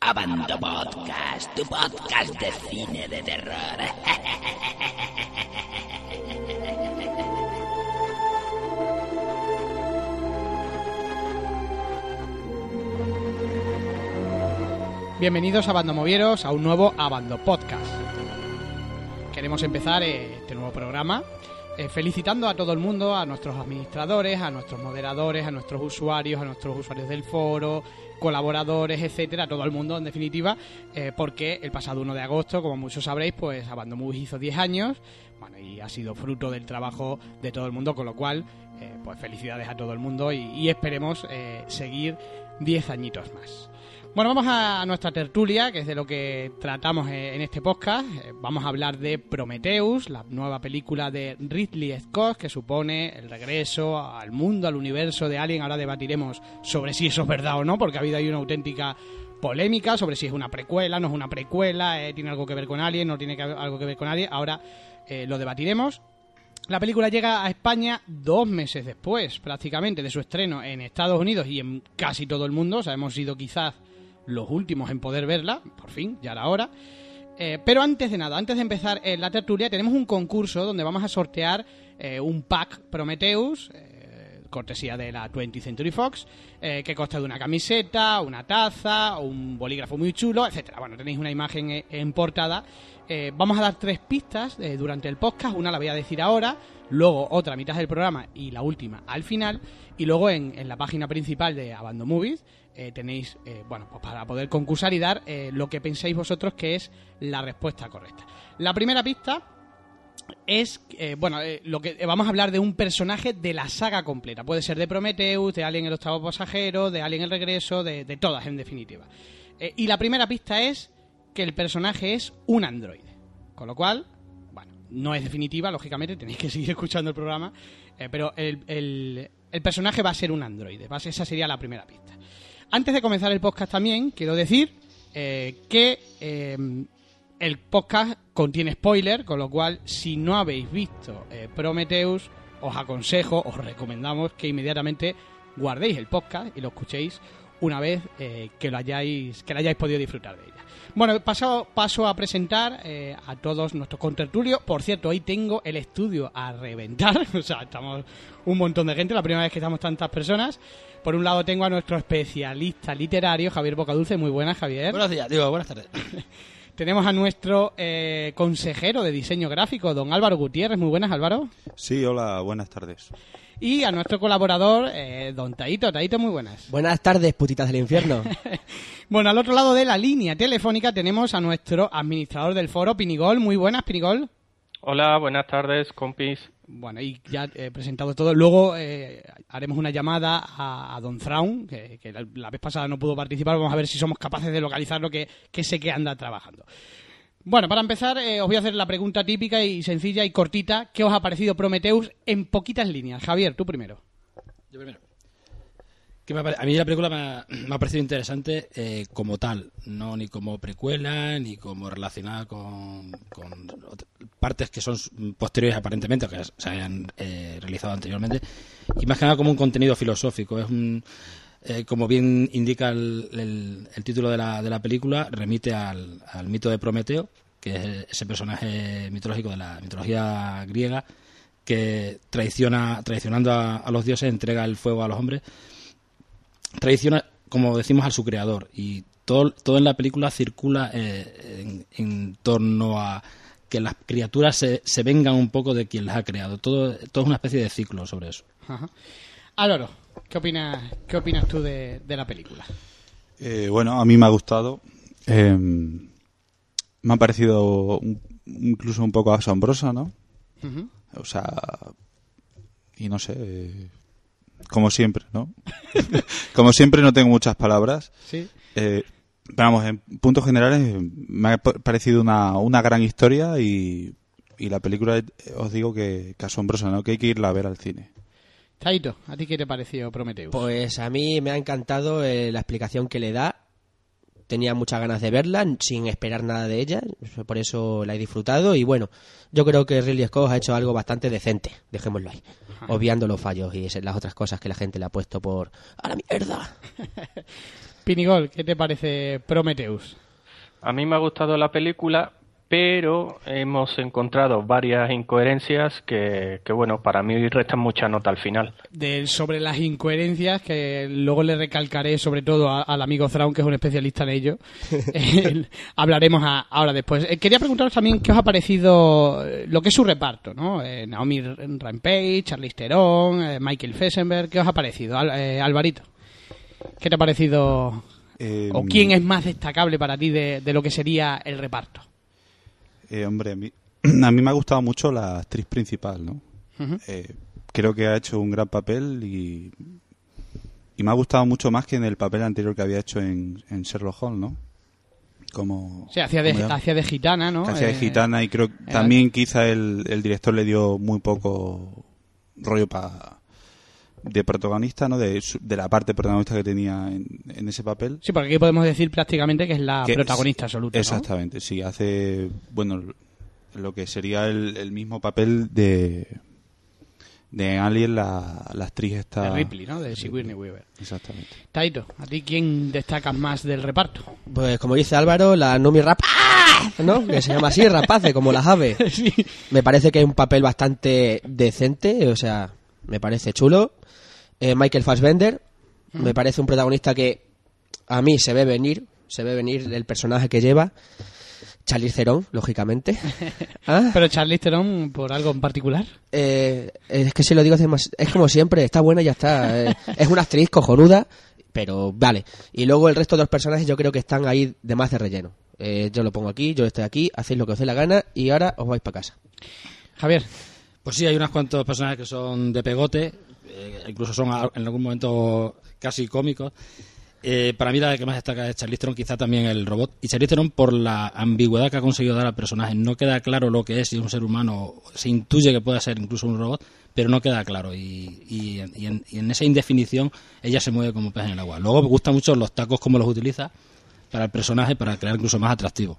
Abando Podcast, tu podcast de cine de terror. Bienvenidos a Bando Movieros a un nuevo Abando Podcast. Queremos empezar eh, este nuevo programa eh, felicitando a todo el mundo, a nuestros administradores, a nuestros moderadores, a nuestros usuarios, a nuestros usuarios del foro, colaboradores, etcétera, a todo el mundo en definitiva, eh, porque el pasado 1 de agosto, como muchos sabréis, pues Abando Movies hizo 10 años, bueno, y ha sido fruto del trabajo de todo el mundo, con lo cual, eh, pues felicidades a todo el mundo y, esperemos seguir 10 añitos más. Bueno, vamos a nuestra tertulia, que es de lo que tratamos eh, en este podcast. Eh, Vamos a hablar de Prometheus, la nueva película de Ridley Scott, que supone el regreso al mundo, al universo de Alien. Ahora debatiremos sobre si eso es verdad o no, porque ha habido ahí una auténtica polémica sobre si es una precuela, no es una precuela, eh, tiene algo que ver con Alien, no tiene algo que ver con Alien. Ahora lo debatiremos. La película llega a España dos meses después, prácticamente, de su estreno en Estados Unidos y en casi todo el mundo. O sea, hemos sido quizás los últimos en poder verla, por fin, ya era hora. Eh, pero antes de nada, antes de empezar eh, la tertulia, tenemos un concurso donde vamos a sortear eh, un pack Prometheus, cortesía de la 20th Century Fox, que consta de una camiseta, una taza, un bolígrafo muy chulo, etcétera. Bueno, tenéis una imagen en portada. Vamos a dar tres pistas durante el podcast, una la voy a decir ahora, luego otra a mitad del programa y la última al final, y luego en, en la página principal de Abando Movies eh, tenéis, eh, bueno, pues para poder concursar y dar eh, lo que penséis vosotros que es la respuesta correcta. La primera pista es, eh, bueno, lo que vamos a hablar de un personaje de la saga completa. Puede ser de Prometheus, de Alien el octavo pasajero, de Alien el regreso, de, de todas en definitiva. Y la primera pista es que el personaje es un androide. Con lo cual, bueno, no es definitiva, lógicamente, tenéis que seguir escuchando el programa, pero el, el- personaje va a ser un androide. Esa sería la primera pista. Antes de comenzar el podcast también, quiero decir eh, que eh, el podcast contiene spoiler, con lo cual, si no habéis visto eh, Prometheus, os aconsejo, os recomendamos que inmediatamente guardéis el podcast y lo escuchéis una vez eh, que lo hayáis que lo hayáis podido disfrutar de ella. Bueno, paso, paso a presentar a todos nuestros contertulios. Por cierto, hoy tengo el estudio a reventar. O sea, estamos un montón de gente, la primera vez que estamos tantas personas. Por un lado tengo a nuestro especialista literario, Javier Bocadulce. Muy buenas, Javier. Buenos días, digo, buenas tardes. Tenemos a nuestro eh, consejero de diseño gráfico, don Álvaro Gutiérrez. Muy buenas, Álvaro. Sí, hola, buenas tardes. Y a nuestro colaborador, eh, don Taito. Taito, muy buenas. Buenas tardes, putitas del infierno. Bueno, al otro lado de la línea telefónica tenemos a nuestro administrador del foro, Pinigol. Muy buenas, Pinigol. Hola, buenas tardes, compis. Bueno, y ya he presentado todo. Luego eh, haremos una llamada a, Don Thrawn, que, la vez pasada no pudo participar. Vamos a ver si somos capaces de localizar lo que, que sé que anda trabajando. Bueno, para empezar, eh, os voy a hacer la pregunta típica y sencilla y cortita. ¿Qué os ha parecido Prometheus en poquitas líneas? Javier, tú primero. Yo primero. A mí la película me ha, parecido interesante eh, como tal, no ni como precuela, ni como relacionada con, con partes que son posteriores aparentemente, o que se hayan eh, realizado anteriormente, y más que nada como un contenido filosófico. Es un, eh, como bien indica el, el- el título de la, de la película, remite al, mito de Prometeo, que es ese personaje mitológico de la mitología griega que traiciona, traicionando a los dioses, entrega el fuego a los hombres, traiciona, como decimos, a su creador. Y todo, todo en la película circula eh, en, en torno a que las criaturas se, se vengan un poco de quien las ha creado. Todo, todo es una especie de ciclo sobre eso. Ajá. Álvaro, ¿qué opinas, qué opinas tú de, de la película? Eh, bueno, a mí me ha gustado. Eh, me ha parecido un- incluso un poco asombrosa, ¿no? O sea, y no sé, eh, como siempre, ¿no? como siempre no tengo muchas palabras. Sí. Eh, vamos, en puntos generales me ha pa- parecido una, una gran historia y, y la película, eh, os digo que, que asombrosa, ¿no? Que hay que irla a ver al cine. Taito, ¿a ti qué te pareció Prometheus? Pues a mí me ha encantado eh, la explicación que le da. Tenía muchas ganas de verla, sin esperar nada de ella, por eso la he disfrutado. Y bueno, yo creo que Ridley Scott ha hecho algo bastante decente, dejémoslo ahí. Obviando los fallos y esas- las otras cosas que la gente le ha puesto por. ¡A la mierda! Pinigol, ¿qué te parece Prometheus? A mí me ha gustado la película, pero hemos encontrado varias incoherencias que, que, bueno, para mí restan mucha nota al final. De, sobre las incoherencias, que luego le recalcaré sobre todo a- al amigo Thrawn, que es un especialista en ello, hablaremos a- ahora después. Eh, quería preguntaros también qué os ha parecido eh, lo que es su reparto, ¿no? Eh, Naomi Rampage, Charlize Theron, eh, Michael Fessenberg, ¿qué os ha parecido? Al- eh, Alvarito, ¿qué te ha parecido Eh, o quién es más destacable para ti de, de lo que sería el reparto? Eh, hombre, a mí, a mí me ha gustado mucho la actriz principal, ¿no? Eh, creo que ha hecho un gran papel y, y me ha gustado mucho más que en el papel anterior que había hecho en, en Sherlock Holmes, ¿no? Como, Sí, hacía de, hacía de gitana, ¿no? hacía de Eh, gitana y creo que también quizá el, el director le dio muy poco rollo para de protagonista, ¿no? De, su- de la parte protagonista que tenía en, en ese papel. Sí, porque aquí podemos decir prácticamente que es la Que- protagonista absoluta. ¿no? Exactamente, sí, hace, bueno, lo que sería el, el mismo papel de de Alien, la, la actriz esta... De Ripley, ¿no? De Sigourney Weaver. Exactamente. Taito, ¿a ti quién destacas más del reparto? Pues como dice Álvaro, la Numi Rapaz, ¿no? Que se llama así, Rapace, como las aves. sí. Me parece que es un papel bastante decente, o sea, me parece chulo. Eh, Michael Fassbender, me parece un protagonista que a mí se ve venir, se ve venir el personaje que lleva. Charlize Theron, lógicamente. ¿Ah? Pero Charlize Theron, por algo en particular. Eh, es que si lo digo es como siempre, está buena y ya está. Eh, es una actriz cojonuda, pero vale. Y luego el resto de los personajes yo creo que están ahí de más de relleno. Eh, yo lo pongo aquí, yo estoy aquí, hacéis lo que os dé la gana y ahora os vais para casa. Javier, Pues sí, hay unos cuantos personajes que son de pegote, eh, incluso son en algún momento casi cómicos. Eh, para mí la que más destaca es Charlize Theron, quizá también el robot. Y Charlize por la ambigüedad que ha conseguido dar al personaje. No queda claro lo que es, si es un ser humano, se intuye que puede ser incluso un robot, pero no queda claro. Y, y- y en, y en esa indefinición ella se mueve como pez en el agua. Luego me gustan mucho los tacos, como los utiliza para el personaje, para crear incluso más atractivo.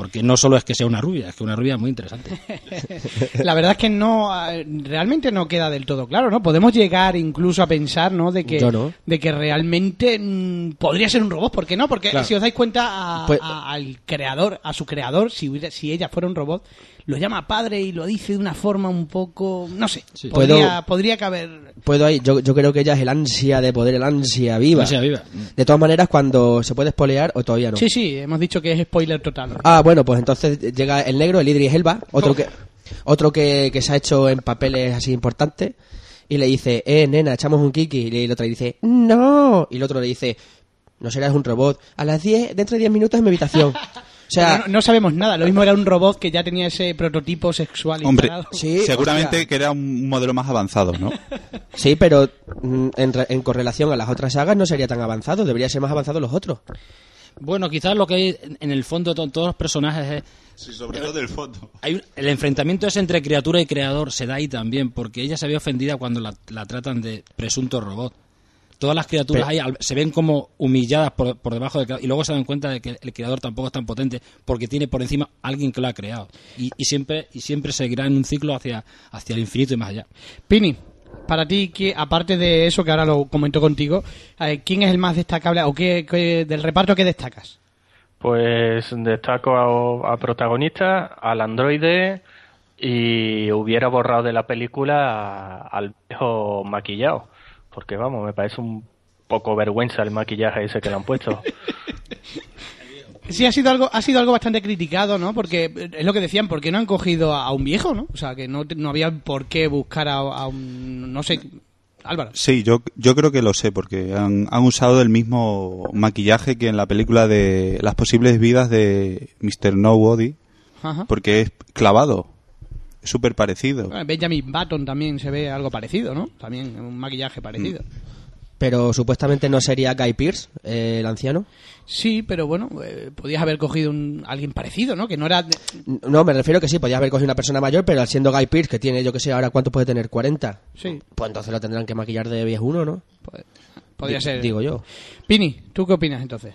Porque no solo es que sea una rubia, es que una rubia muy interesante. la verdad es que no, eh, realmente no queda del todo claro, ¿no? Podemos llegar incluso a pensar, ¿no? De que, no. de que realmente mm, podría ser un robot, ¿por qué no? Porque Claro. si os dais cuenta a- Pues- a- al creador, a su creador, si, hubiera- si ella fuera un robot, lo llama padre y lo dice de una forma un poco, no sé, Sí. podría, Puedo- podría caber... Puedo ahí, yo, yo creo que ella es el ansia de poder, el ansia viva. Sea viva. De todas maneras, cuando se puede espolear o todavía no. Sí, sí, hemos dicho que es spoiler total. Ah, bueno, pues entonces llega el negro, el Idris Elba, otro que otro que, que se ha hecho en papeles así importantes y le dice, eh, nena, echamos un kiki y el otro le dice, no, y el otro le dice, no serás un robot, a las 10, dentro de 10 minutos en mi habitación. O sea, no, no sabemos nada, lo mismo era un robot que ya tenía ese prototipo sexual Hombre, sí, seguramente que era un modelo más avanzado, ¿no? sí, pero mm, en, re- en correlación a las otras sagas no sería tan avanzado, debería ser más avanzado los otros. Bueno, quizás lo que hay en- el fondo de todos los personajes es Sí, sobre todo del fondo. hay un- el enfrentamiento es entre criatura y creador se da ahí también porque ella se ve ofendida cuando la, la tratan de presunto robot. Todas las criaturas Pero- ahí se ven como humilladas por, por debajo del creador y luego se dan cuenta de que el creador tampoco es tan potente porque tiene por encima alguien que lo ha creado. Y, y siempre y siempre seguirá en un ciclo hacia hacia el infinito y más allá. Pini, para ti, ¿qué- aparte de eso que ahora lo comento contigo, eh, ¿quién es el más destacable o qué, qué- del reparto que destacas? Pues destaco a, a protagonista, al androide y hubiera borrado de la película a- al viejo maquillado. Porque vamos, me parece un poco vergüenza el maquillaje ese que le han puesto. Sí, ha sido algo, ha sido algo bastante criticado, ¿no? Porque es lo que decían, ¿por qué no han cogido a un viejo, no? O sea, que no, te- no había por qué buscar a, a un, no sé, Álvaro. Sí, yo, yo creo que lo sé, porque han, han usado el mismo maquillaje que en la película de Las posibles vidas de Mr. Nobody, Ajá. porque es clavado. Es súper parecido. Bueno, Benjamin Button también se ve algo parecido, ¿no? También un maquillaje parecido. Pero supuestamente no sería Guy Pearce, eh, el anciano. Sí, pero bueno, eh, podías haber cogido un, alguien parecido, ¿no? Que no era... de- No, me refiero que sí, podía haber cogido una persona mayor, pero al siendo Guy Pearce, que tiene, yo que sé, ahora cuánto puede tener, 40. Sí, Pues entonces lo tendrán que maquillar de viejuno, ¿no? pod- podría ser. Digo yo. Pini, ¿tú qué opinas entonces?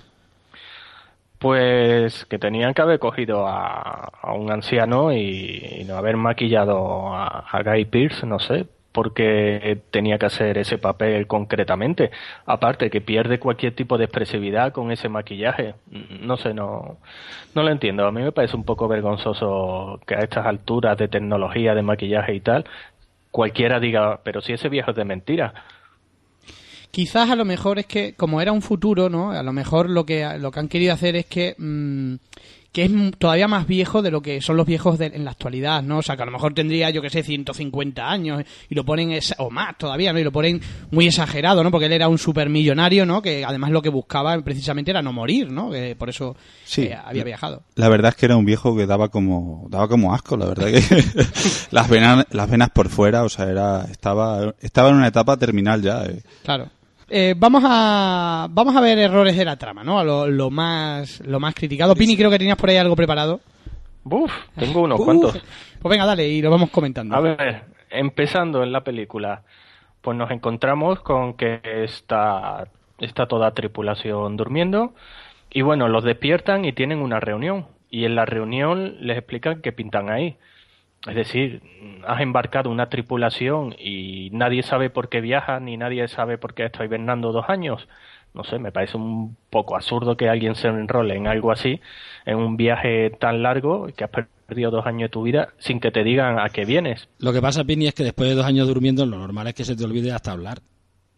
Pues que tenían que haber cogido a, a un anciano y, y no haber maquillado a, a Guy Pearce, no sé, porque tenía que hacer ese papel concretamente. Aparte que pierde cualquier tipo de expresividad con ese maquillaje. No sé, no, no lo entiendo. A mí me parece un poco vergonzoso que a estas alturas de tecnología, de maquillaje y tal, cualquiera diga, pero si ese viejo es de mentira. Quizás a lo mejor es que, como era un futuro, ¿no? A lo mejor lo que, lo que han querido hacer es que, mm, que es todavía más viejo de lo que son los viejos de- en la actualidad, ¿no? O sea, que a lo mejor tendría, yo que sé, 150 años y lo ponen, esa- o más todavía, ¿no? Y lo ponen muy exagerado, ¿no? Porque él era un supermillonario, ¿no? Que además lo que buscaba precisamente era no morir, ¿no? Que por eso Sí. eh, había viajado. La verdad es que era un viejo que daba como daba como asco, la verdad que las venas las venas por fuera, o sea, era estaba estaba en una etapa terminal ya. eh. Claro. Eh, vamos a vamos a ver errores de la trama, ¿no? A lo, lo más lo más criticado. Pini, creo que tenías por ahí algo preparado. Buf, tengo unos Uf. cuantos. Pues venga, dale y lo vamos comentando. A ver, empezando en la película, pues nos encontramos con que está, está toda tripulación durmiendo y bueno, los despiertan y tienen una reunión y en la reunión les explican qué pintan ahí. Es decir, has embarcado una tripulación y nadie sabe por qué viaja ni nadie sabe por qué está hibernando dos años. No sé, me parece un poco absurdo que alguien se enrole en algo así, en un viaje tan largo que has perdido dos años de tu vida sin que te digan a qué vienes. Lo que pasa, Pini, es que después de dos años durmiendo, lo normal es que se te olvide hasta hablar.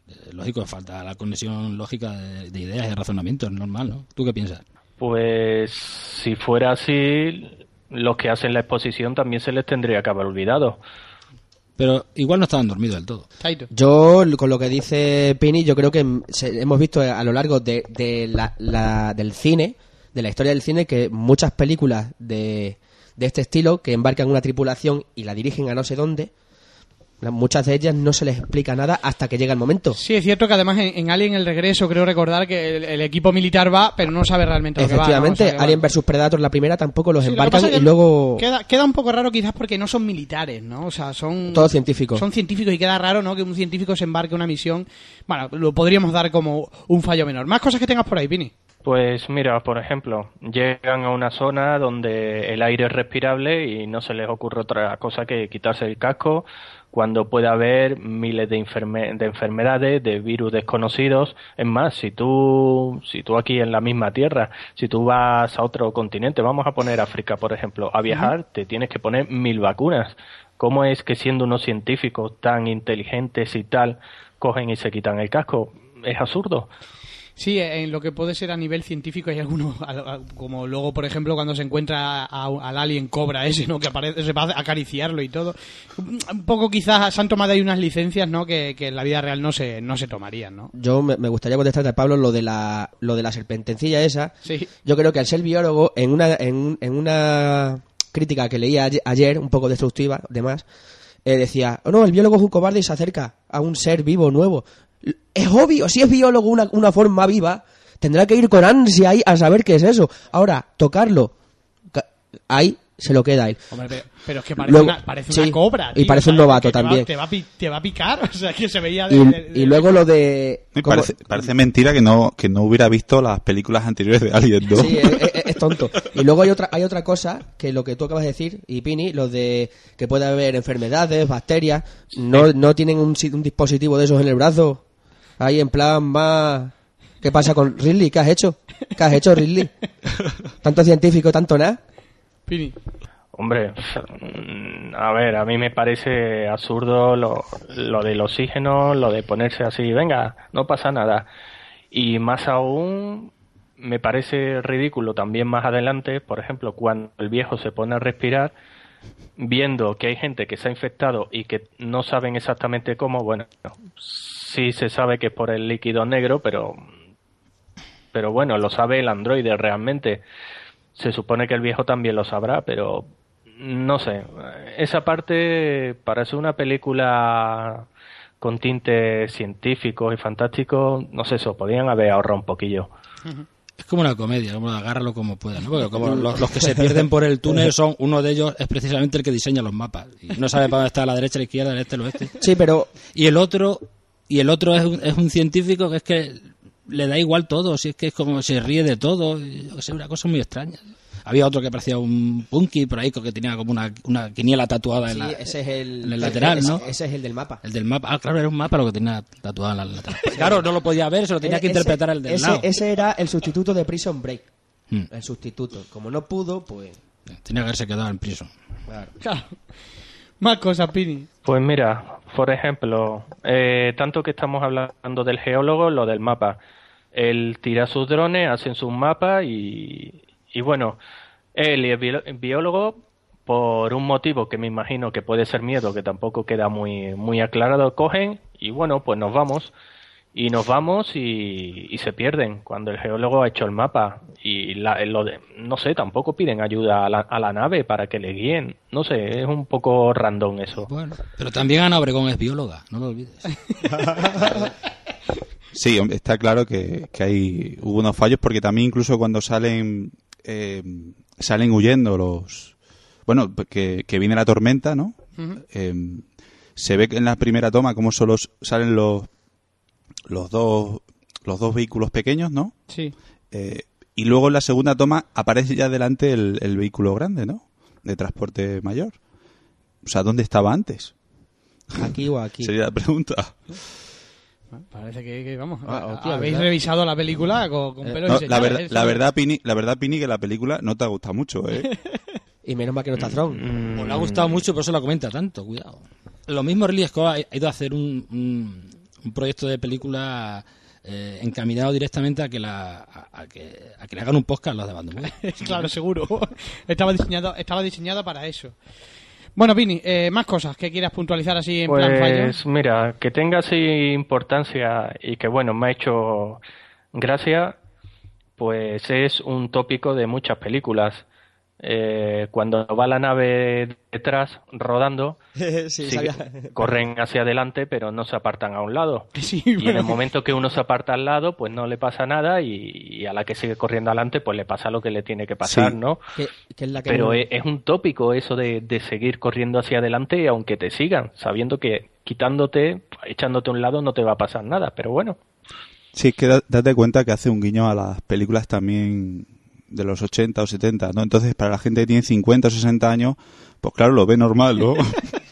Eh, lógico, falta la conexión lógica de, de ideas y de razonamiento, es normal, ¿no? ¿Tú qué piensas? Pues si fuera así, los que hacen la exposición también se les tendría que haber olvidado. Pero igual no estaban dormidos del todo. Yo, con lo que dice Pini, yo creo que hemos visto a lo largo de, de la, la- del cine, de la historia del cine, que muchas películas de, de este estilo, que embarcan una tripulación y la dirigen a no sé dónde, muchas de ellas no se les explica nada hasta que llega el momento. Sí, es cierto que además en, en Alien el regreso creo recordar que el, el equipo militar va, pero no sabe realmente lo que va. ¿no? Efectivamente, O sea. Alien vs Predator, la primera, tampoco los Sí, lo que embarcan y que luego Queda, queda un poco raro quizás porque no son militares, ¿no? O sea, son... Todos científicos. Son científicos y queda raro, ¿no? Que un científico se embarque en una misión. Bueno, lo podríamos dar como un fallo menor. Más cosas que tengas por ahí, Pini. Pues mira, por ejemplo, llegan a una zona donde el aire es respirable y no se les ocurre otra cosa que quitarse el casco cuando puede haber miles de, enferme- de enfermedades, de virus desconocidos. Es más, si tú, si tú aquí en la misma tierra, si tú vas a otro continente, vamos a poner África, por ejemplo, a viajar, te tienes que poner mil vacunas. ¿Cómo es que siendo unos científicos tan inteligentes y tal, cogen y se quitan el casco? Es absurdo. Sí, en lo que puede ser a nivel científico hay algunos, al- al- como luego, por ejemplo, cuando se encuentra a- al alien cobra ese, ¿no? Que aparece, se va a acariciarlo y todo. Un poco quizás se han tomado ahí unas licencias, ¿no? Que, que en la vida real no se, no se tomarían, ¿no? yo me, me gustaría contestarte Pablo lo de la lo de la serpentencilla esa. Sí. Yo creo que al ser biólogo, en una, en, en una crítica que leía ayer, ayer, un poco destructiva, además, eh, decía, oh, no, el biólogo es un cobarde y se acerca a un ser vivo, nuevo. Es obvio, si es biólogo una, una forma viva, tendrá que ir con ansia ahí a saber qué es eso. Ahora, tocarlo, ca- ahí se lo queda a él. Hombre, pero, pero es que parece, Luego- una, parece sí, una cobra. y parece un novato Que te va- también. Te va, te va a picar, o sea, que se veía de... Y, de- de- y luego lo de... Parece, parece mentira que no que no hubiera visto las películas anteriores de Alien 2. Sí, es, es- es tonto. Y luego hay otra, hay otra cosa que lo que tú acabas de decir, y Pini, lo de que puede haber enfermedades, bacterias, no, no tienen un, si- un dispositivo de esos en el brazo. Ahí en plan más... ¿Qué pasa con Ridley? ¿Qué has hecho? ¿Qué has hecho, Ridley? Tanto científico, tanto nada. Pini. Hombre, mm, a ver, a mí me parece absurdo lo, lo del oxígeno, lo de ponerse así, venga, no pasa nada. Y más aún, me parece ridículo también más adelante, por ejemplo, cuando el viejo se pone a respirar, viendo que hay gente que se ha infectado y que no saben exactamente cómo, bueno, sí se sabe que es por el líquido negro, pero, pero bueno, lo sabe el androide realmente. Se supone que el viejo también lo sabrá, pero no sé. Esa parte parece una película con tintes científicos y fantásticos. No sé, eso podían haber ahorrado un poquillo. Es como una comedia, como agárralo como puedas, ¿no? Porque como los, los que se pierden por el túnel son, uno de ellos es precisamente el que diseña los mapas. Y no sabe para dónde está la derecha, la izquierda, el este, el oeste. Sí, pero Y el otro, y el otro es un, es un científico que es que le da igual todo, si es que es como se ríe de todo, sea, una cosa muy extraña. Había otro que parecía un punky por ahí, que tenía como una, una quiniela tatuada en, la, ese es el, en el lateral, ese- ¿no? Ese es el del mapa. El del mapa. Ah, claro, era un mapa lo que tenía tatuado en la lateral. Claro, no lo podía ver, se lo tenía que Ese- interpretar el del ese, lado. ese era el sustituto de Prison Break. Hmm. El sustituto. Como no pudo, pues... Tenía que haberse quedado en prison. Claro. Más cosas, Pini. Pues mira, por ejemplo, eh, tanto que estamos hablando del geólogo, lo del mapa. Él tira sus drones, hacen sus mapas y, y bueno, él y el biólogo, por un motivo que me imagino que puede ser miedo, que tampoco queda muy, muy aclarado, cogen y bueno, pues nos vamos. Y nos vamos y, y se pierden cuando el geólogo ha hecho el mapa. Y la- lo de- no sé, tampoco piden ayuda a la, a la nave para que le guíen. No sé, es un poco random eso. Bueno, pero también Ana Obregón es bióloga, no lo olvides. Sí, está claro que, que hay hubo unos fallos porque también incluso cuando salen eh, salen huyendo los bueno que, que viene la tormenta, ¿no? Eh, se ve que en la primera toma como solo salen los los dos los dos vehículos pequeños, ¿no? Sí. Eh, y luego en la segunda toma aparece ya delante el, el vehículo grande, ¿no? De transporte mayor. O sea, ¿dónde estaba antes? Aquí o aquí. Sería la pregunta. Parece que, que, vamos, Ah, hostia, habéis ¿verdad? revisado la película con, con Eh, pelos No, y la, verdad, ¿eh? la verdad, Pini, la verdad, Pini, que la película no te ha gustado mucho, ¿eh? Y menos mal que no está Throne. Mm, Pues le ha gustado mucho, por eso lo comenta tanto, cuidado. Lo mismo Ridley Scott ha ha ido a hacer un, un, un proyecto de película eh, encaminado directamente a que, la, a, a que, a que le hagan un podcast los de Band Movie. claro, seguro. estaba diseñado, estaba diseñado para eso. Bueno, Pini, eh, más cosas que quieras puntualizar así en plan fallo. Pues mira, que tenga así importancia y que bueno, me ha hecho gracia, pues es un tópico de muchas películas. Eh, cuando va la nave detrás rodando, sí, sí, sabía. corren hacia adelante, pero no se apartan a un lado. Sí, Y en el momento que uno se aparta al lado, pues no le pasa nada y, y a la que sigue corriendo adelante, pues le pasa lo que le tiene que pasar, Sí. ¿no? Que, que es la que Pero no- es, es un tópico eso de, de seguir corriendo hacia adelante aunque te sigan, sabiendo que quitándote, echándote a un lado no te va a pasar nada, pero bueno. Sí, es que da- date cuenta que hace un guiño a las películas también de los 80 o 70, ¿no? Entonces, para la gente que tiene 50 o 60 años, pues claro, lo ve normal, ¿no?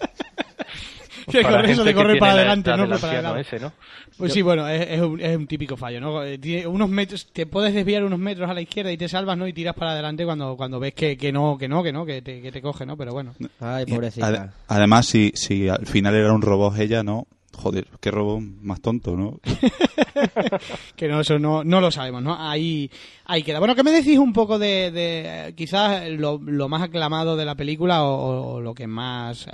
Que Para corre- eso de que correr para la adelante, no Pues para anciano adelante. ese, ¿no? Pues sí, bueno, es, es un, es un típico fallo, ¿no? Eh, tiene unos metros, te puedes desviar unos metros a la izquierda y te salvas, ¿no? Y tiras para adelante cuando, cuando ves que, que no, que no, que no, que te, que te coge, ¿no? Pero bueno. Ay, pobrecita. además, si, si al final era un robot ella, ¿no? Joder, qué robot más tonto, ¿no? Que no, eso no, no lo sabemos, ¿no? Ahí, ahí queda. Bueno, ¿qué me decís un poco de, de, quizás lo, lo más aclamado de la película o, o lo que más, eh,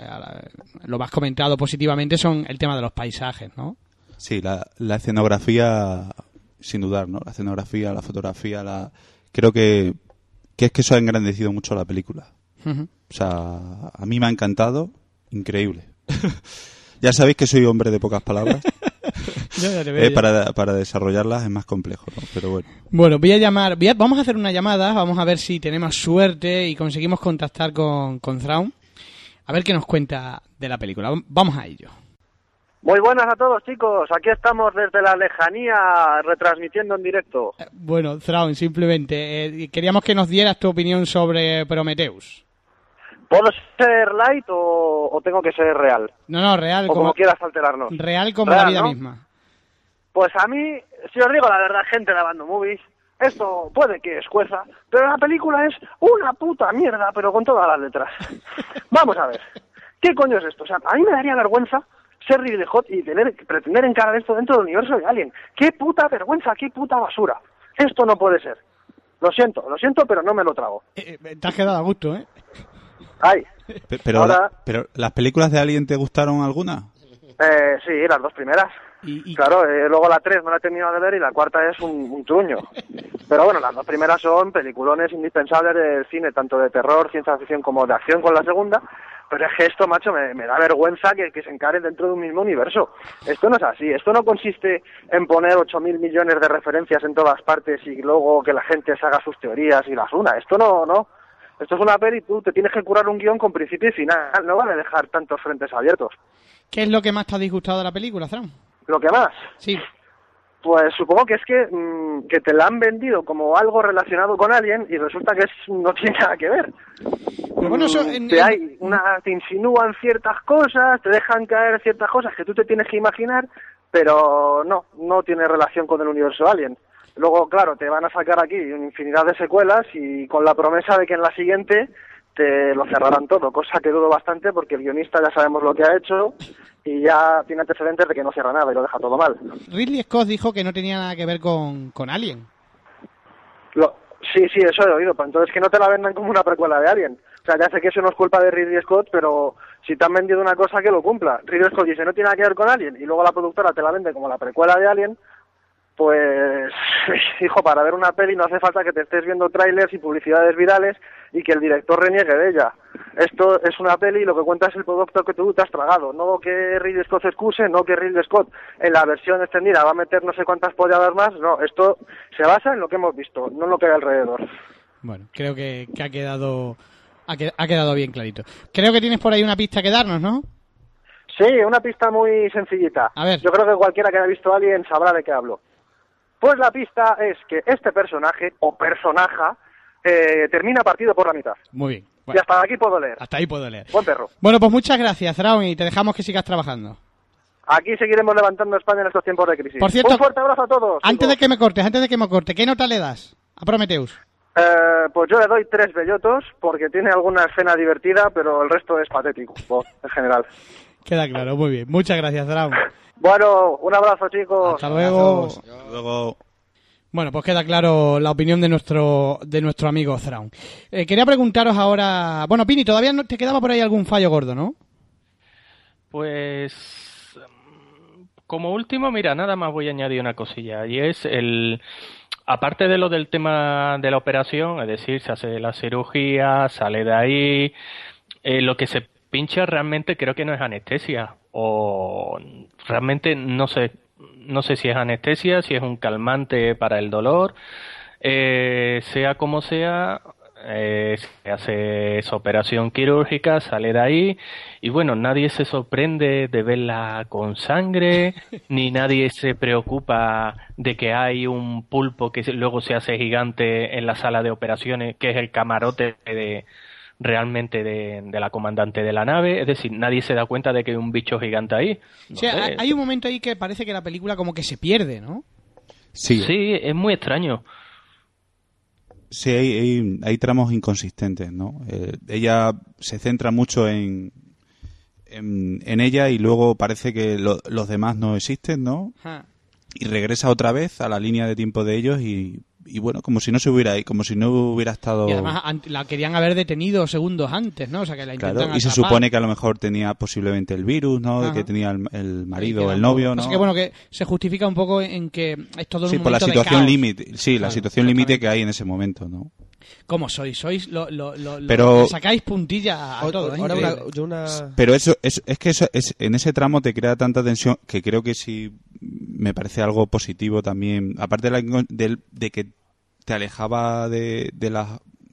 lo más comentado positivamente son el tema de los paisajes, ¿no? Sí, la, la escenografía, sin dudar, ¿no? La escenografía, la fotografía, la... Creo que, que es que eso ha engrandecido mucho la película. O sea, a mí me ha encantado, increíble. ya sabéis que soy hombre de pocas palabras. Ya, ya te veo, Eh, para, para desarrollarlas es más complejo, ¿no? Pero bueno. Bueno, voy a llamar, voy a- vamos a hacer una llamada, vamos a ver si tenemos suerte y conseguimos contactar con, con Thrawn. A ver qué nos cuenta de la película. Vamos a ello. Muy buenas a todos chicos, aquí estamos desde la lejanía retransmitiendo en directo. Eh, Bueno, Thrawn, simplemente eh, queríamos que nos dieras tu opinión sobre Prometheus. ¿Puedo ser light o, o tengo que ser real? No, no, real O como, como quieras alterarnos. real como Real, la vida ¿no? misma. Pues a mí, si os digo la verdad, gente de Bando Movies, esto puede que escueza, pero la película es una puta mierda, pero con todas las letras. Vamos a ver, ¿qué coño es esto? O sea, a mí me daría vergüenza ser Ridley Scott y tener, pretender encarar esto dentro del universo de Alien. ¡Qué puta vergüenza, qué puta basura! Esto no puede ser. Lo siento, lo siento, pero no me lo trago. Eh, eh, te has quedado a gusto, ¿eh? Ay, Pe- Pero, Ahora- la- pero ¿las películas de Alien te gustaron alguna? eh, sí, las dos primeras. Y, y- Claro, eh, luego la 3 no la he terminado de ver y la cuarta es un, un truño. Pero bueno, las dos primeras son peliculones indispensables del cine, tanto de terror, ciencia ficción como de acción con la segunda. Pero es que esto, macho, me, me da vergüenza que, que se encaren dentro de un mismo universo. Esto no es así. Esto no consiste en poner 8.000 millones de referencias en todas partes y luego que la gente se haga sus teorías y las una. Esto no, no. Esto es una peli tú te tienes que curar un guion con principio y final. No vale dejar tantos frentes abiertos. ¿Qué es lo que más te ha disgustado de la película, Thrawn? Lo que más, Sí. Pues supongo que es que, mm, que te la han vendido como algo relacionado con alguien y resulta que es, no tiene nada que ver. Pero bueno, eso Mm, en- te, en- hay una, te insinúan ciertas cosas, te dejan caer ciertas cosas que tú te tienes que imaginar, pero no, no tiene relación con el universo Alien. Luego, claro, te van a sacar aquí una infinidad de secuelas y con la promesa de que en la siguiente te lo cerrarán todo, cosa que dudo bastante porque el guionista ya sabemos lo que ha hecho y ya tiene antecedentes de que no cierra nada y lo deja todo mal. Ridley Scott dijo que no tenía nada que ver con, con Alien. Lo, sí, sí, eso he oído, pero entonces que no te la vendan como una precuela de Alien. O sea, ya sé que eso no es culpa de Ridley Scott, pero si te han vendido una cosa, que lo cumpla. Ridley Scott dice, no tiene nada que ver con Alien, y luego la productora te la vende como la precuela de Alien, pues, hijo, para ver una peli no hace falta que te estés viendo trailers y publicidades virales y que el director reniegue de ella. Esto es una peli y lo que cuenta es el producto que tú te has tragado. No que Ridley Scott se excuse, no que Ridley Scott en la versión extendida va a meter no sé cuántas polladas más. No, esto se basa en lo que hemos visto, no en lo que hay alrededor. Bueno, creo que, que ha quedado ha, que- ha quedado bien clarito. Creo que tienes por ahí una pista que darnos, ¿no? Sí, una pista muy sencillita. A ver. Yo creo que cualquiera que haya visto a alguien sabrá de qué hablo. Pues la pista es que este personaje, o personaja, eh, termina partido por la mitad. Muy bien. Y Bueno, hasta aquí puedo leer. hasta ahí puedo leer. Buen perro. Bueno, pues muchas gracias, Thrawn, y te dejamos que sigas trabajando. Aquí seguiremos levantando España en estos tiempos de crisis. Por cierto, Un fuerte abrazo a todos. Antes de que me cortes, antes de que me corte, ¿qué nota le das a Prometheus? Eh, pues yo le doy tres bellotos porque tiene alguna escena divertida, pero el resto es patético, en general. Queda claro, muy bien. Muchas gracias, Thrawn. Bueno, un abrazo chicos. Hasta luego. Luego, Bueno, pues queda claro la opinión de nuestro de nuestro amigo Thrawn. Eh, quería preguntaros ahora... Bueno, Pini, todavía no te quedaba por ahí algún fallo gordo, ¿no? Pues como último, mira, nada más voy a añadir una cosilla y es el aparte de lo del tema de la operación, es decir, se hace la cirugía, sale de ahí, eh, lo que se pincha realmente creo que no es anestesia o realmente no sé no sé si es anestesia, si es un calmante para el dolor, eh, sea como sea, eh, se hace esa operación quirúrgica, sale de ahí y bueno, nadie se sorprende de verla con sangre, ni nadie se preocupa de que hay un pulpo que luego se hace gigante en la sala de operaciones, que es el camarote de realmente de, de la comandante de la nave, es decir, nadie se da cuenta de que hay un bicho gigante ahí. No Sí, sé. hay- hay un momento ahí que parece que la película como que se pierde, ¿no? sí, Sí, es muy extraño. sí hay, hay- hay tramos inconsistentes, ¿no? Eh, ella se centra mucho en, en, en ella y luego parece que lo- los demás no existen, ¿no? Ajá. Y regresa otra vez a la línea de tiempo de ellos y, y bueno, como si no se hubiera ahí, como si no hubiera estado... Y además la querían haber detenido segundos antes, ¿no? O sea, que la intentan Claro, y se atrapar. supone que a lo mejor tenía posiblemente el virus, ¿no? De Ajá. que tenía el, el Sí, marido o el novio, ¿no? Así que bueno, que se justifica un poco en que es todo sí, un por la situación límite, sí, la Claro, situación límite que hay en ese momento, ¿no? ¿Cómo sois? Sois lo, lo, lo, lo- Pero- le sacáis puntilla a O- todo. ¿eh? ahora una, yo una... Pero eso, es, es que eso es, en ese tramo te crea tanta tensión que creo que sí me parece algo positivo también. Aparte de, la del- de que te alejaba de, de,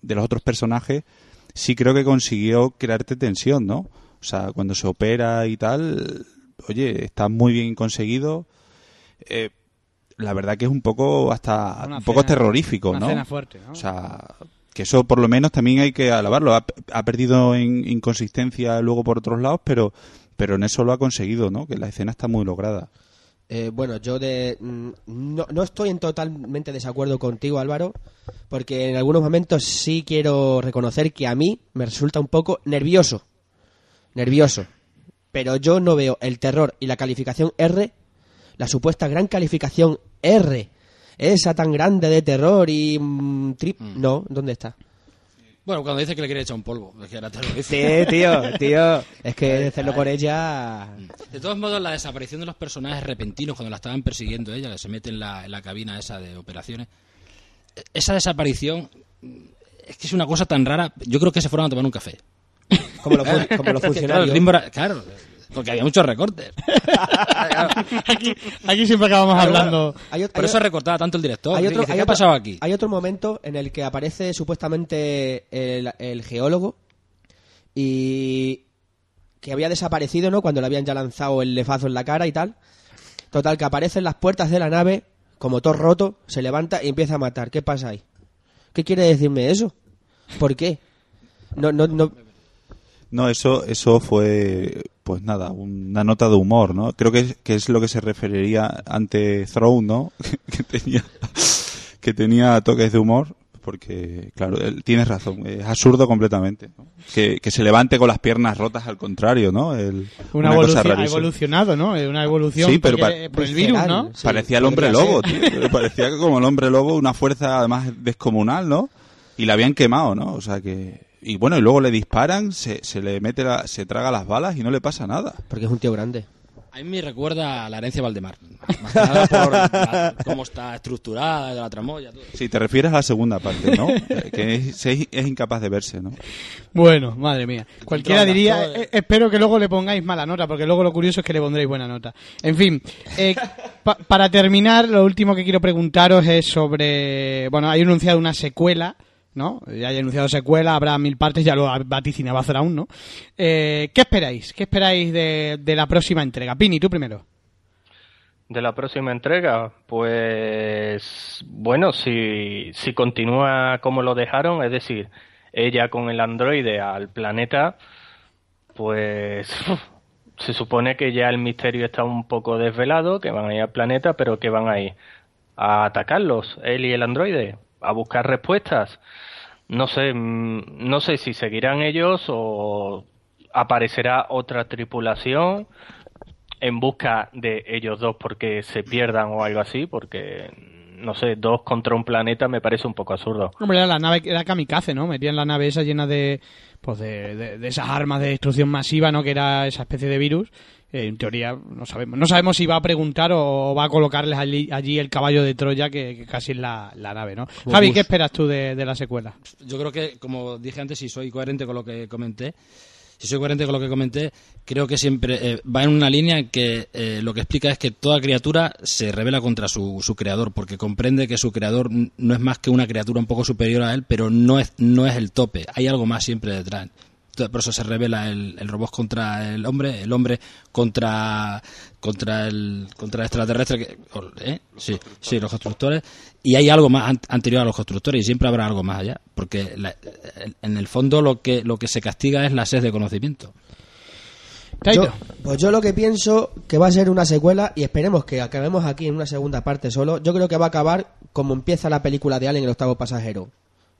de los otros personajes, sí creo que consiguió crearte tensión, ¿no? O sea, cuando se opera y tal, oye, está muy bien conseguido. Eh, la verdad que es un poco hasta Una un poco terrorífico, una ¿no? escena fuerte, ¿no? O sea, que eso por lo menos también hay que alabarlo. Ha, ha perdido en inconsistencia luego por otros lados, pero pero en eso lo ha conseguido, ¿no? Que la escena está muy lograda. Eh, bueno, yo de, mm, no, no estoy en totalmente desacuerdo contigo, Álvaro, porque en algunos momentos sí quiero reconocer que a mí me resulta un poco nervioso. Nervioso. Pero yo no veo el terror y la calificación R, la supuesta gran calificación R, esa tan grande de terror y mm, trip. No, ¿dónde está? Bueno, cuando dice que le quiere echar un polvo, es que ahora te lo dice. Sí, tío, tío. Es que hacerlo por ella. De todos modos, la desaparición de los personajes repentinos cuando la estaban persiguiendo ella, que se mete en la, en la cabina esa de operaciones, esa desaparición es que es una cosa tan rara. Yo creo que se fueron a tomar un café. Como los, fun- como los funcionarios. claro, porque había muchos recortes. aquí, aquí siempre acabamos hablando. Hay Por hay eso recortaba tanto el director. hay otro, Dice, hay ¿Qué ha pasado aquí? Hay otro momento en el que aparece supuestamente el, el geólogo y que había desaparecido, ¿no? Cuando le habían ya lanzado el lefazo en la cara y tal. Total, que aparecen las puertas de la nave como todo roto, se levanta y empieza a matar. ¿Qué pasa ahí? ¿Qué quiere decirme eso? ¿Por qué? No, no, no. No, eso, eso fue, pues nada, una nota de humor, ¿no? Creo que, que es lo que se referiría ante Throne, ¿no? que tenía, que tenía toques de humor, porque, claro, él- tienes razón, es absurdo completamente. ¿no? Que, que se levante con las piernas rotas al contrario, ¿no? El- Una, evolución, ha evolucionado, ¿no? Una evolución Sí, pero porque- por el virus, ¿no? Sí, Parecía el hombre lobo, tío. Pero Parecía como el hombre lobo, una fuerza además descomunal, ¿no? Y la habían quemado, ¿no? O sea que... Y bueno, y luego le disparan, se, se le mete la- se traga las balas y no le pasa nada. Porque es un tío grande. A mí me recuerda a la herencia Valdemar. Más que nada por la- cómo está estructurada, de la tramoya, todo. Si te refieres a la segunda parte, ¿no? que es, es- es incapaz de verse, ¿no? Bueno, madre mía. Cualquiera diría, todo, eh. eh, espero que luego le pongáis mala nota, porque luego lo curioso es que le pondréis buena nota. En fin, eh, pa- para terminar, lo último que quiero preguntaros es sobre, bueno, hay anunciado una secuela, ¿no? Ya hay anunciado secuela, habrá mil partes, ya lo vaticinaba aún, ¿no? Eh, ¿Qué esperáis? ¿Qué esperáis de, de la próxima entrega? Pini, tú primero. De la próxima entrega, pues bueno, si, si continúa como lo dejaron, es decir, ella con el androide al planeta, pues se supone que ya el misterio está un poco desvelado, que van a ir al planeta, pero que van a ir a atacarlos, él y el androide, a buscar respuestas. No sé, mm, no sé si seguirán ellos o aparecerá otra tripulación en busca de ellos dos porque se pierdan o algo así, porque no sé, dos contra un planeta me parece un poco absurdo. Hombre, era la nave, era kamikaze, ¿no? Metían la nave esa llena de, pues de, de- de esas armas de destrucción masiva, ¿no? Que era esa especie de virus. Eh, en teoría, no sabemos. No sabemos si va a preguntar o va a colocarles allí, allí el caballo de Troya, que, que casi es la, la nave, ¿no? Javi, ¿qué esperas tú de, de la secuela? Yo creo que, como dije antes, si soy coherente con lo que comenté, si soy coherente con lo que comenté, creo que siempre eh, va en una línea en que eh, lo que explica es que toda criatura se revela contra su, su creador, porque comprende que su creador no es más que una criatura un poco superior a él, pero no es, no es el tope, hay algo más siempre detrás. Por eso se revela el, el robot contra el hombre, el hombre contra contra el contra el extraterrestre, que, ¿eh? sí, sí, los constructores, y hay algo más an- anterior a los constructores y siempre habrá algo más allá, porque la- en el fondo lo que lo que se castiga es la sed de conocimiento. Yo, pues yo lo que pienso que va a ser una secuela y esperemos que acabemos aquí en una segunda parte solo. Yo creo que va a acabar como empieza la película de Alien el octavo pasajero.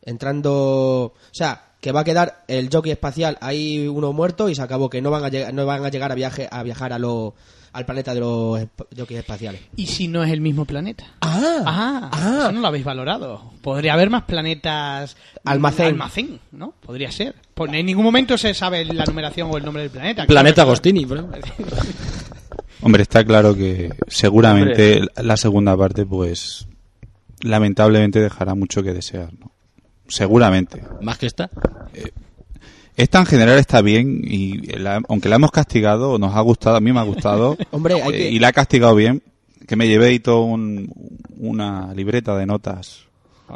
Entrando, o sea, que va a quedar el jockey espacial ahí uno muerto y se acabó que no van a llegar, no van a llegar a viaje a viajar a lo, al planeta de los jockeys espaciales. ¿Y si no es el mismo planeta? Ah, Ah, eso no lo habéis valorado. Podría haber más planetas Almacén. almacén, ¿no? Podría ser. Pues en ningún momento se sabe la numeración o el nombre del planeta. Planeta Agostini. Hombre, está claro que seguramente la segunda parte, pues, lamentablemente dejará mucho que desear, ¿no? Seguramente. más que esta. Esta en general está bien y la- aunque la hemos castigado, nos ha gustado, a mí me ha gustado. Hombre, hay eh, que- Y la ha castigado bien, que me llevé y todo un- una libreta de notas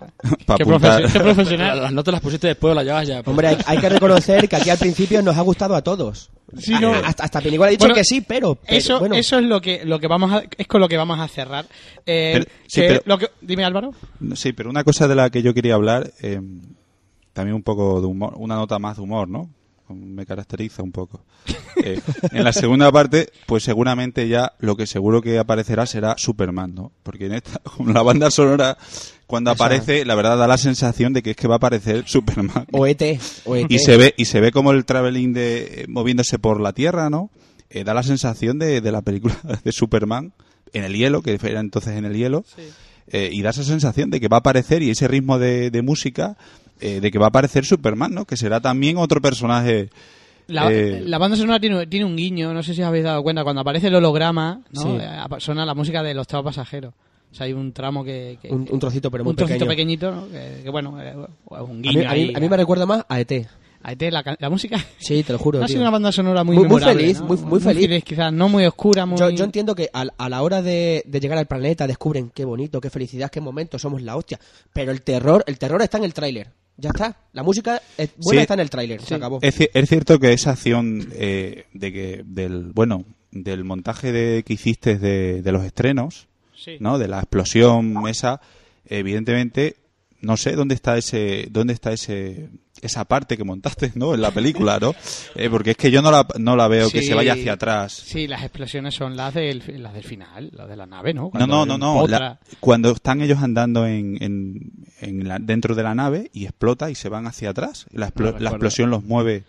Qué, apuntar. profes- qué profesional. Las notas las pusiste después o las llevas ya. Hombre, hay, hay que reconocer que aquí al principio nos ha gustado a todos. Sí, no. Hasta, hasta Penigual ha dicho Bueno, que sí, pero, pero, Eso, bueno, eso es lo que, lo que vamos a, es con lo que vamos a cerrar. Eh, Pero- sí, que pero- lo que- dime Álvaro. Sí, pero una cosa de la que yo quería hablar, eh, también un poco de humor, una nota más de humor, ¿no? Me caracteriza un poco. Eh, en la segunda parte, pues seguramente ya lo que seguro que aparecerá será Superman, ¿no? Porque en esta, con la banda sonora, cuando Esa- aparece, la verdad da la sensación de que es que va a aparecer Superman. o ET, o ET. Y se ve, y se ve como el traveling de, eh, moviéndose por la Tierra, ¿no? Eh, da la sensación de, de la película de Superman en el hielo, que era entonces en el hielo. Eh, y da esa sensación de que va a aparecer y ese ritmo de, de música eh, de que va a aparecer Superman, ¿no? Que será también otro personaje. La, eh, la banda sonora tiene, tiene un guiño, no sé si os habéis dado cuenta, cuando aparece el holograma, ¿no? Sí. Eh, suena la música de los octavo pasajeros. O sea, hay un tramo que... que- Un- un trocito, pero muy Un trocito pequeño. pequeñito, ¿no? Que, que bueno, eh, un A guiño mí, a mí- ahí. a mí me recuerda más a ET. a ET, la, ca- la música... Sí, te lo juro. No ha sido una banda sonora muy, Muy- muy feliz, ¿no? muy- muy feliz. quizás, no muy oscura, muy... Yo, yo entiendo que al- a, la hora de, de llegar al planeta descubren qué bonito, qué felicidad, qué momento, somos la hostia. Pero el terror, el terror está en el tráiler. Ya está. La música es buena Sí. está en el tráiler. Se acabó. Es, ci- es cierto que esa acción eh, de que del bueno del montaje de, que hiciste de, de los estrenos Sí. ¿no? De la explosión esa, evidentemente, no sé dónde está ese, dónde está ese, esa parte que montaste, ¿no? En la película, ¿no? Eh, porque es que yo no la, no la veo que se vaya hacia atrás. Sí, las explosiones son las del, las del final, las de la nave, ¿no? No, Cuando no, no, no. La- cuando están ellos andando en, en, en la- dentro de la nave y explota y se van hacia atrás, la, explo- No la explosión los mueve.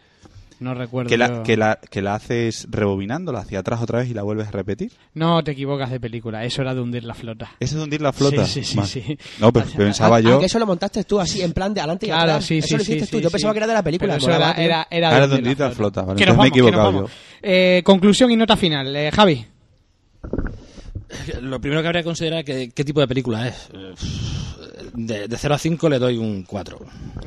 No recuerdo. Que la, yo. que, la, que la haces rebobinándola hacia atrás otra vez y la vuelves a repetir. No te equivocas de película, eso era de hundir la flota. ¿Eso de hundir la flota? Sí, sí, sí, Vale. sí. No, pues Hacia- pensaba yo... que eso lo montaste tú así, en plan de adelante y Claro, atrás. sí, eso sí, lo sí, hiciste tú. sí, Yo sí. pensaba que era de la película. Pero eso era, era, era era de hundir hundir la flota, vale, Que nos entonces me he vamos, que nos equivocado vamos. Eh, conclusión y nota final. Eh, Javi. Lo primero que habría que considerar es que, qué tipo de película es. De, de 0 a 5 le doy un 4.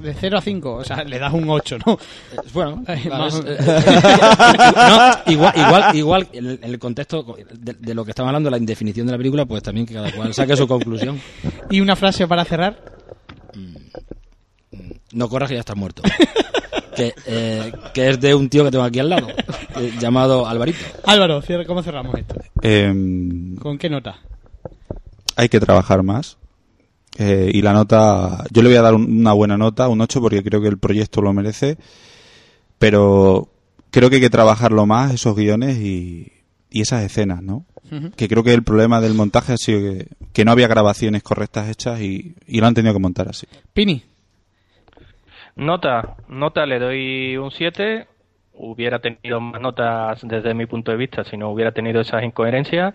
De 0 a 5, o sea, le das un 8, ¿no? Eh, Bueno, Ay, claro, más- es, eh, no, igual, igual, igual en el, contexto de, de lo que estamos hablando, la indefinición de la película, pues también que cada cual saque su conclusión. Y una frase para cerrar. No corras que ya estás muerto. Que, eh, que es de un tío que tengo aquí al lado, eh, llamado Alvarito. Álvaro, ¿cómo cerramos esto? em, ¿Con qué nota? hay que trabajar más. Eh, y la nota, yo le voy a dar un- una buena nota, un 8, porque creo que el proyecto lo merece. Pero creo que hay que trabajarlo más, esos guiones y, y esas escenas, ¿no? Que creo que el problema del montaje ha sido que, que no había grabaciones correctas hechas y, y lo han tenido que montar así. Pini. Nota, nota le doy un 7. Hubiera tenido más notas desde mi punto de vista si no hubiera tenido esas incoherencias.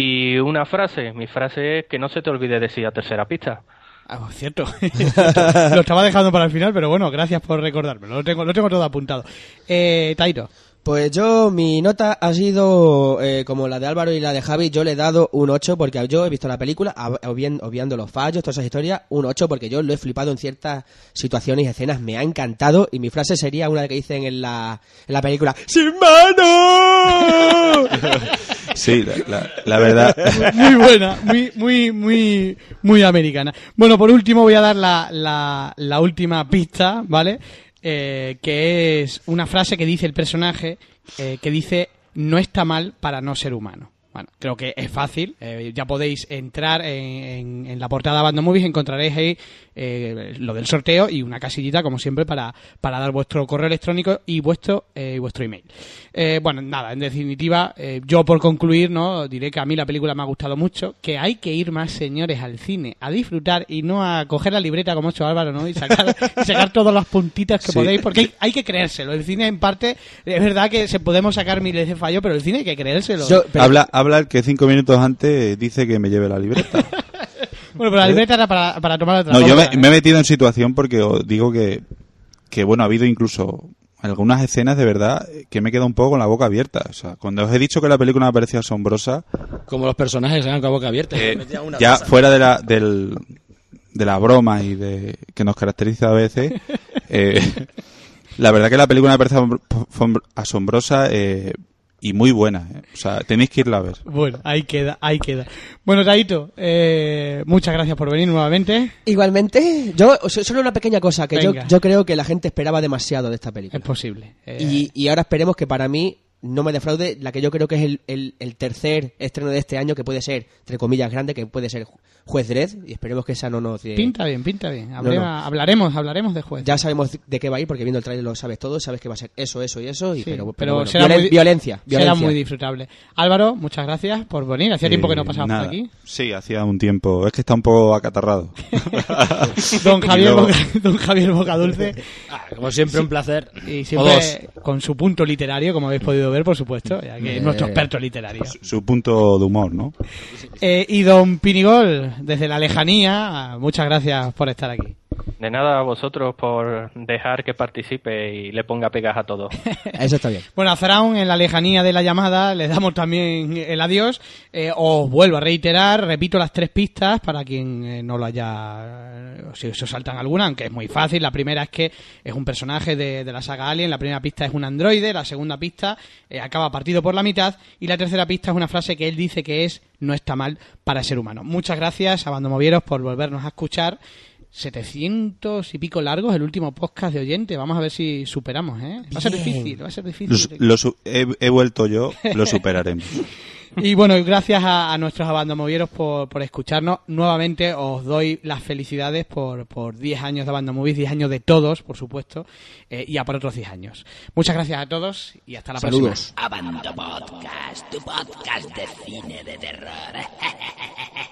Y una frase, mi frase es que no se te olvide decir a tercera pista. Ah, pues cierto. lo estaba dejando para el final, pero bueno, gracias por recordármelo. Lo tengo, lo tengo todo apuntado. Eh, Tairo. Pues yo, mi nota ha sido eh, como la de Álvaro y la de Javi. Yo le he dado un 8 porque yo he visto la película, obviando los fallos, todas esas historias, un 8 porque yo lo he flipado en ciertas situaciones y escenas. Me ha encantado y mi frase sería una que dicen en la, en la película: ¡Sin mano! Sí, la, verdad. Muy buena, muy, muy, muy, muy americana. Bueno, por último voy a dar la, la, la última pista, ¿vale? Eh, que es una frase que dice el personaje, eh, que dice, no está mal para no ser humano. Bueno, creo que es fácil. eh, ya podéis entrar en, en- en la portada Bando Movies, encontraréis ahí eh, lo del sorteo y una casillita, como siempre, para, para dar vuestro correo electrónico y vuestro, eh, y vuestro email. Eh, bueno, nada, en definitiva, eh, yo por concluir, no diré que a mí la película me ha gustado mucho, que hay que ir más, señores, al cine, a disfrutar y no a coger la libreta como ha hecho Álvaro, ¿no? Y sacar, y sacar todas las puntitas que Sí. podéis, porque hay, hay que creérselo. El cine, en parte, es verdad que se podemos sacar miles de fallos, pero el cine hay que creérselo. Yo- pero- habla, habla el que cinco minutos antes dice que me lleve la libreta. Bueno, pero la libreta era para, para tomar otra No, yo me, ¿eh? me he metido en situación porque os digo que, que, bueno, ha habido incluso algunas escenas de verdad que me he quedado un poco con la boca abierta. O sea, cuando os he dicho que la película me parecía asombrosa, Como los personajes se van con la boca abierta. eh, ya fuera de la, del, de la broma y de que nos caracteriza a veces, eh, la verdad que la película me parece asombr- asombr- asombrosa eh, y muy buena. eh. O sea, tenéis que irla a ver. Bueno, ahí queda, ahí queda. Bueno, Taito, eh, muchas gracias por venir nuevamente. Igualmente, yo, so- solo una pequeña cosa, que yo, yo creo que la gente esperaba demasiado de esta película. Es posible. Eh, Y, y ahora esperemos que para mí no me defraude la que yo creo que es el, el- el tercer estreno de este año, que puede ser, entre comillas, grande, que puede ser Juez Dredd, y esperemos que esa no nos... pinta bien, pinta bien. No. Hablaremos, hablaremos de juez. Ya sabemos de qué va a ir, porque viendo el trailer lo sabes todo, sabes que va a ser eso, eso y eso, y, Sí, pero, pero pero bueno, será violen- muy- violencia, Será muy disfrutable. Álvaro, muchas gracias por venir. Hacía tiempo que no Eh, nada. por aquí. Sí, hacía un tiempo. Es que está un poco acatarrado. Don Javier, luego- Boca, don Javier Bocadulce. Ah, como siempre, un placer. Y siempre con su punto literario, como habéis podido ver, por supuesto, ya que es nuestro experto literario. Su punto de humor, ¿no? Eh, y don Pinigol, desde la lejanía, muchas gracias por estar aquí. De nada a vosotros por dejar que participe y le ponga pegas a todo. Eso está bien. Bueno, a Zaraun, en la lejanía de la llamada, le damos también el adiós. Eh, os vuelvo a reiterar, repito las tres pistas para quien eh, no lo haya. eh, si se os saltan alguna, aunque es muy fácil. La primera es que es un personaje de, de la saga Alien, la primera pista es un androide, la segunda pista eh, acaba partido por la mitad y la tercera pista es una frase que él dice que es no está mal para ser humano. Muchas gracias a Bando Movieros por volvernos a escuchar. 700 y pico largos el último podcast de oyente. Vamos a ver si superamos, ¿eh? Va a ser difícil, va a ser difícil. lo su- he, he vuelto yo, lo superaremos. Y bueno, gracias a, a nuestros abandomovieros por, por escucharnos. Nuevamente os doy las felicidades por, por 10 años de Abandomovies, 10 años de todos, por supuesto, eh, y a por otros 10 años. Muchas gracias a todos y hasta la Saludos. próxima. Abando Podcast, tu podcast de cine de terror.